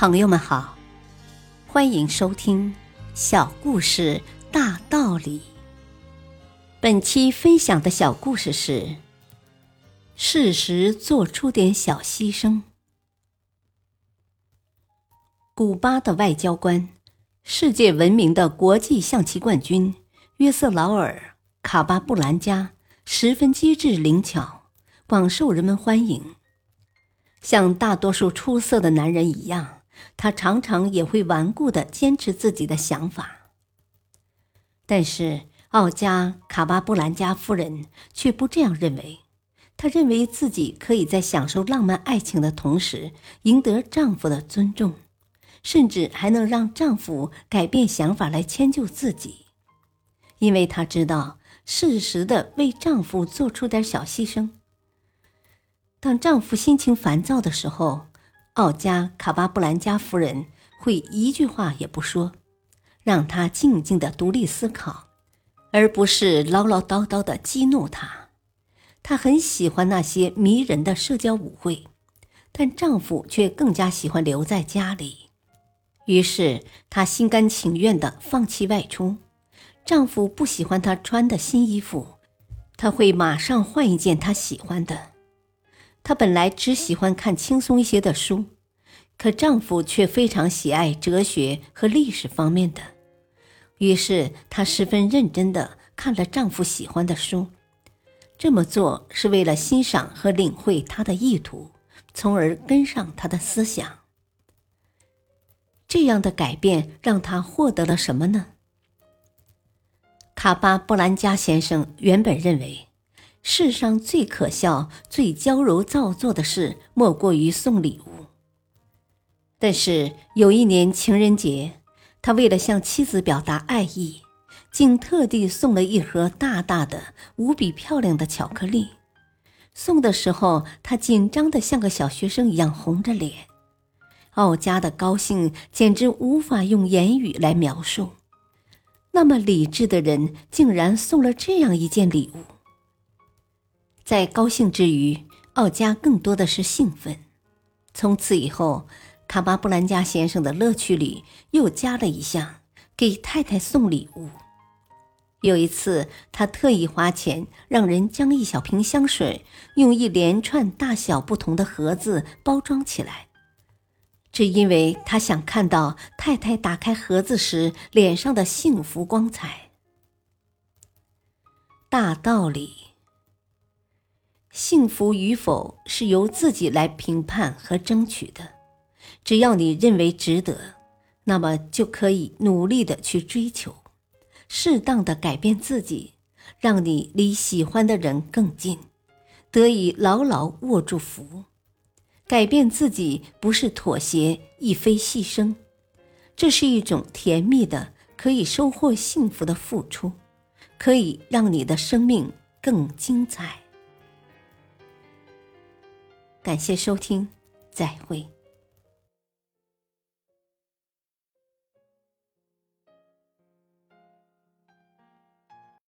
朋友们好，欢迎收听《小故事大道理》。本期分享的小故事是：适时做出点小牺牲。古巴的外交官，世界闻名的国际象棋冠军约瑟劳尔·卡巴布兰加，十分机智灵巧，广受人们欢迎。像大多数出色的男人一样。他常常也会顽固的坚持自己的想法，但是奥加卡巴布兰加夫人却不这样认为。她认为自己可以在享受浪漫爱情的同时，赢得丈夫的尊重，甚至还能让丈夫改变想法来迁就自己，因为她知道适时的为丈夫做出点小牺牲。当丈夫心情烦躁的时候。奥加卡巴布兰加夫人会一句话也不说，让他静静的独立思考，而不是唠唠叨叨的激怒他。她很喜欢那些迷人的社交舞会，但丈夫却更加喜欢留在家里。于是她心甘情愿的放弃外出。丈夫不喜欢她穿的新衣服，她会马上换一件她喜欢的。她本来只喜欢看轻松一些的书，可丈夫却非常喜爱哲学和历史方面的。于是她十分认真地看了丈夫喜欢的书，这么做是为了欣赏和领会他的意图，从而跟上他的思想。这样的改变让她获得了什么呢？卡巴布兰加先生原本认为。世上最可笑、最娇柔造作的事，莫过于送礼物。但是有一年情人节，他为了向妻子表达爱意，竟特地送了一盒大大的、无比漂亮的巧克力。送的时候，他紧张的像个小学生一样红着脸。奥加的高兴简直无法用言语来描述。那么理智的人，竟然送了这样一件礼物。在高兴之余，奥加更多的是兴奋。从此以后，卡巴布兰加先生的乐趣里又加了一项：给太太送礼物。有一次，他特意花钱让人将一小瓶香水用一连串大小不同的盒子包装起来，只因为他想看到太太打开盒子时脸上的幸福光彩。大道理。幸福与否是由自己来评判和争取的，只要你认为值得，那么就可以努力的去追求，适当的改变自己，让你离喜欢的人更近，得以牢牢握住福。改变自己不是妥协，亦非牺牲，这是一种甜蜜的可以收获幸福的付出，可以让你的生命更精彩。感谢收听，再会。